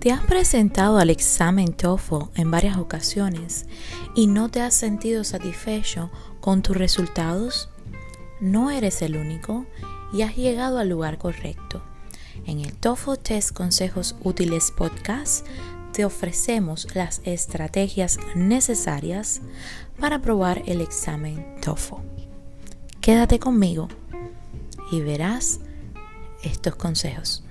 ¿Te has presentado al examen TOEFL en varias ocasiones y no te has sentido satisfecho con tus resultados? No eres el único y has llegado al lugar correcto. En el TOEFL Test Consejos Útiles Podcast te ofrecemos las estrategias necesarias para aprobar el examen TOEFL. Quédate conmigo y verás estos consejos.